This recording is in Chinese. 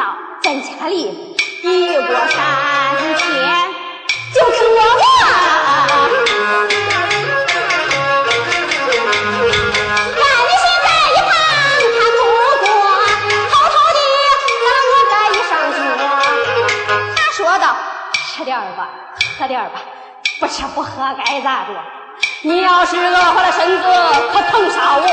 到咱家里一过三天就吃我饭。你女在一旁看不过，偷偷地跟我这一上桌。他说道：“吃点儿吧，喝点儿吧，不吃不喝该咋着？你要是饿坏了身子，可疼煞我。”